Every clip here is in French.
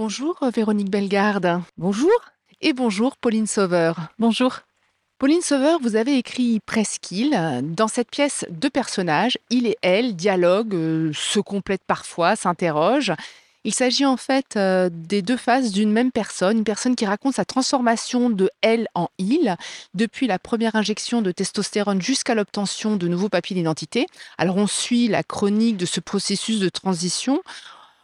Bonjour Véronique Bellegarde. Bonjour. Et bonjour Pauline Sauveur. Bonjour. Pauline Sauveur, vous avez écrit Presqu'île. Dans cette pièce, deux personnages, il et elle, dialoguent, euh, se complètent parfois, s'interrogent. Il s'agit en fait euh, des deux faces d'une même personne, une personne qui raconte sa transformation de elle en il, depuis la première injection de testostérone jusqu'à l'obtention de nouveaux papiers d'identité. Alors on suit la chronique de ce processus de transition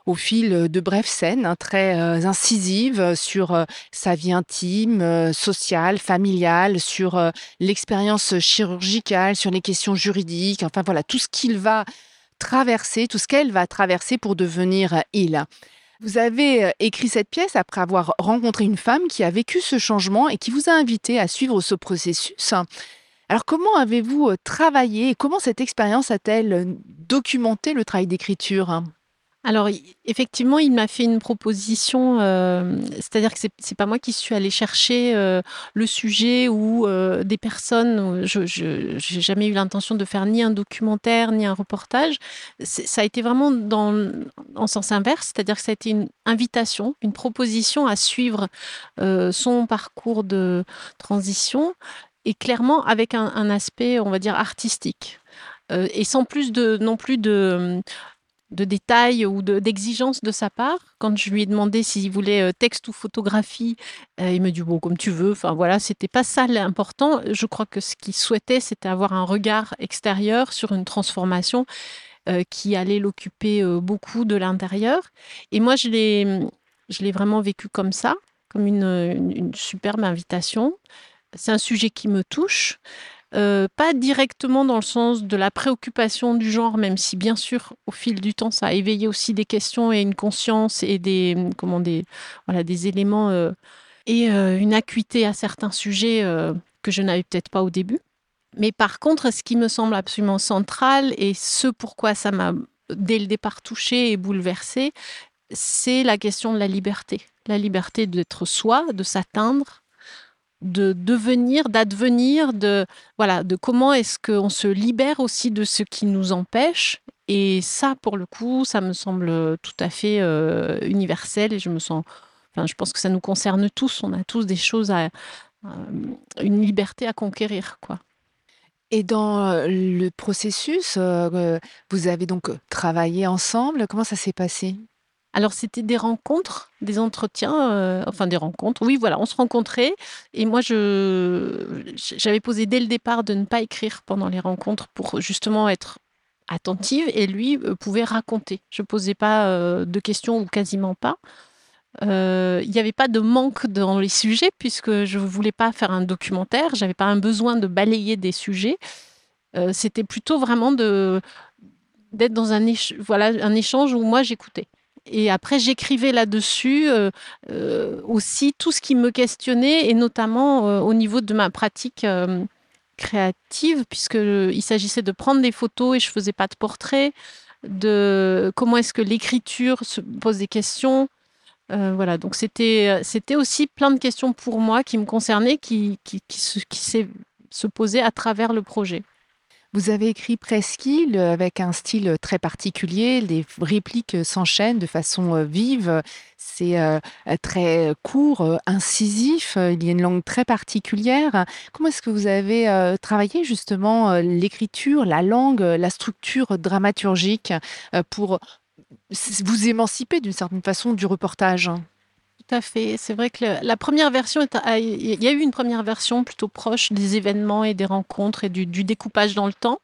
au fil de brèves scènes hein, très euh, incisives sur euh, sa vie intime, euh, sociale, familiale, sur l'expérience chirurgicale, sur les questions juridiques, enfin voilà, tout ce qu'il va traverser, tout ce qu'elle va traverser pour devenir il. Vous avez écrit cette pièce après avoir rencontré une femme qui a vécu ce changement et qui vous a invité à suivre ce processus. Alors comment avez-vous travaillé et comment cette expérience a-t-elle documenté le travail d'écriture? Alors, effectivement, il m'a fait une proposition, euh, c'est-à-dire que c'est n'est pas moi qui suis allée chercher euh, le sujet ou euh, des personnes. Je n'ai jamais eu l'intention de faire ni un documentaire ni un reportage. Ça a été vraiment dans, en sens inverse, c'est-à-dire que ça a été une invitation, une proposition à suivre son parcours de transition et clairement avec un, un aspect, on va dire, artistique. et sans plus de non plus de de détails ou d'exigences de, sa part. Quand je lui ai demandé s'il voulait euh, texte ou photographie, euh, il me dit bon comme tu veux. Enfin voilà, c'était pas ça l'important. Je crois que ce qu'il souhaitait, c'était avoir un regard extérieur sur une transformation euh, qui allait l'occuper beaucoup de l'intérieur. Et moi, je l'ai, je l'ai vraiment vécu comme ça, comme une superbe invitation. C'est un sujet qui me touche. Euh, pas directement dans le sens de la préoccupation du genre, même si bien sûr au fil du temps ça a éveillé aussi des questions et une conscience et des comment des voilà des éléments euh, et euh, une acuité à certains sujets que je n'avais peut-être pas au début. Mais par contre, ce qui me semble absolument central et ce pourquoi ça m'a dès le départ touché et bouleversé, c'est la question de la liberté, la liberté d'être soi, de s'atteindre de devenir, d'advenir, de voilà, de comment est-ce qu'on se libère aussi de ce qui nous empêche. Et ça, pour le coup, ça me semble tout à fait euh, universel et je me sens, enfin, je pense que ça nous concerne tous. On a tous des choses à, euh, une liberté à conquérir, quoi. Et dans euh, le processus, vous avez donc travaillé ensemble. Comment ça s'est passé? Alors, c'était des rencontres, des entretiens, euh, enfin des rencontres. Oui, voilà, on se rencontrait. Et moi, je, j'avais posé dès le départ de ne pas écrire pendant les rencontres pour justement être attentive. Et lui euh, pouvait raconter. Je ne posais pas euh, de questions ou quasiment pas. Il n'y avait pas de manque dans les sujets puisque je ne voulais pas faire un documentaire. J'avais pas un besoin de balayer des sujets. c'était plutôt vraiment de d'être dans un, voilà, un échange où moi j'écoutais. Et après, j'écrivais là-dessus euh, euh, aussi tout ce qui me questionnait, et notamment euh, au niveau de ma pratique créative, puisqu'il s'agissait de prendre des photos et je faisais pas de portrait, de comment est-ce que l'écriture se pose des questions. voilà, donc c'était c'était aussi plein de questions pour moi qui me concernaient, qui, qui, qui se, qui se posaient à travers le projet. Vous avez écrit Presqu'île avec un style très particulier, les répliques s'enchaînent de façon euh, vive, c'est euh, très court, incisif, il y a une langue très particulière. Comment est-ce que vous avez euh, travaillé justement l'écriture, la langue, la structure dramaturgique pour vous émanciper d'une certaine façon du reportage? Tout à fait. C'est vrai que la première version, il y a eu une première version plutôt proche des événements et des rencontres et du, découpage dans le temps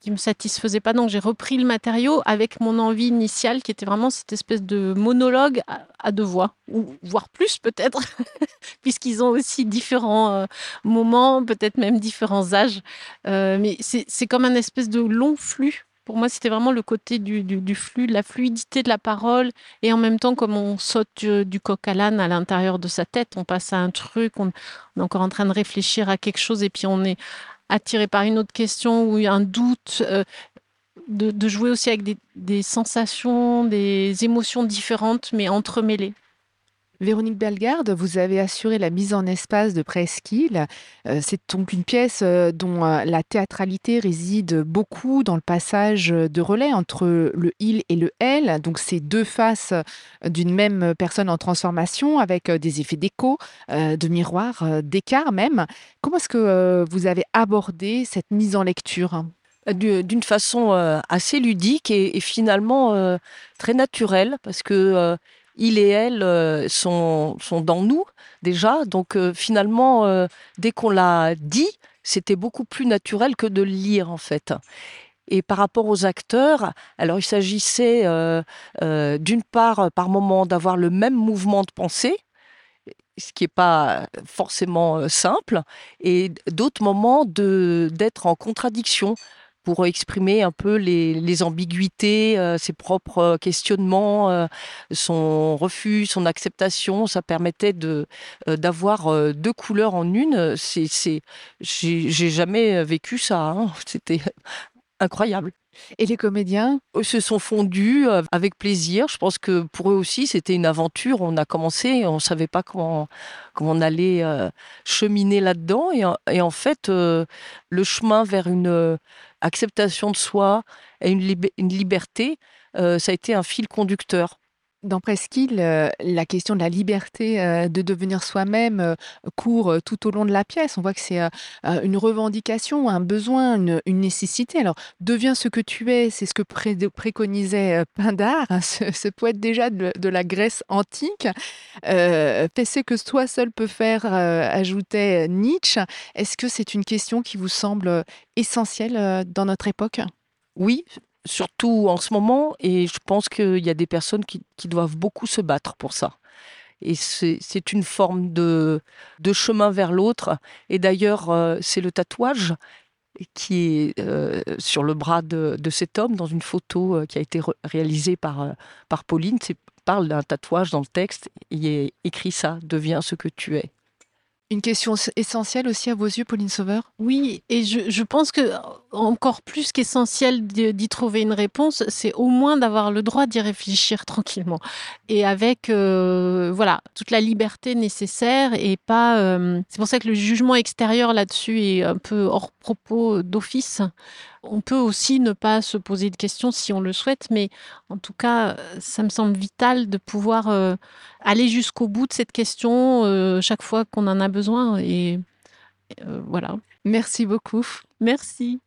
qui me satisfaisait pas. Donc j'ai repris le matériau avec mon envie initiale qui était vraiment cette espèce de monologue à, deux voix, ou voire plus peut-être, puisqu'ils ont aussi différents euh, moments, peut-être même différents âges. Euh, mais c'est comme un espèce de long flux pour moi, c'était vraiment le côté du, flux, la fluidité de la parole. Et en même temps, comme on saute du, coq à l'âne à l'intérieur de sa tête, on passe à un truc, on, est encore en train de réfléchir à quelque chose et puis on est attiré par une autre question ou un doute. Euh, de, jouer aussi avec des, sensations, des émotions différentes, mais entremêlées. Véronique Bellegarde, vous avez assuré la mise en espace de Presqu'île. Euh, c'est donc une pièce euh, dont euh, la théâtralité réside beaucoup dans le passage de relais entre le il et le elle, donc ces deux faces d'une même personne en transformation avec des effets d'écho, de miroir, d'écart même. Comment est-ce que vous avez abordé cette mise en lecture? D'une façon assez ludique et, finalement très naturelle parce que il et elle euh, sont, sont dans nous déjà. Donc euh, finalement, euh, dès qu'on l'a dit, c'était beaucoup plus naturel que de le lire en fait. Et par rapport aux acteurs, alors il s'agissait d'une part par moment d'avoir le même mouvement de pensée, ce qui n'est pas forcément simple, et d'autres moments d'être en contradiction pour exprimer un peu les, ambiguïtés, euh, ses propres questionnements, euh, son refus, son acceptation. Ça permettait euh, d'avoir deux couleurs en une. C'est, j'ai, jamais vécu ça. Hein. C'était incroyable. Et les comédiens? Se sont fondus avec plaisir. Je pense que pour eux aussi, c'était une aventure. On a commencé, on ne savait pas comment, comment on allait cheminer là-dedans. Et, en fait, le chemin vers une acceptation de soi et une, liberté, ça a été un fil conducteur. Dans Presqu'île, euh, la question de la liberté euh, de devenir soi-même court tout au long de la pièce. On voit que c'est une revendication, un besoin, une, nécessité. Alors, deviens ce que tu es, c'est ce que préconisait Pindare, hein, ce, poète déjà de, la Grèce antique. fais ce que toi seul peut faire, ajoutait Nietzsche. Est-ce que c'est une question qui vous semble essentielle dans notre époque? Oui, surtout en ce moment, et je pense qu'il y a des personnes qui, doivent beaucoup se battre pour ça. Et c'est une forme de, de, chemin vers l'autre. Et d'ailleurs, euh, c'est le tatouage qui est euh, sur le bras de, cet homme dans une photo euh, qui a été réalisée par, par Pauline. C'est parle d'un tatouage dans le texte. Il est écrit ça, deviens ce que tu es. Une question essentielle aussi à vos yeux, Pauline Sauveur Oui, et je, pense que encore plus qu'essentiel d'y trouver une réponse, c'est au moins d'avoir le droit d'y réfléchir tranquillement et avec euh, voilà toute la liberté nécessaire et pas. Euh, c'est pour ça que le jugement extérieur là-dessus est un peu hors propos d'office. On peut aussi ne pas se poser de questions si on le souhaite, mais en tout cas, ça me semble vital de pouvoir euh, aller jusqu'au bout de cette question chaque fois qu'on en a besoin. Et voilà. Merci beaucoup. Merci.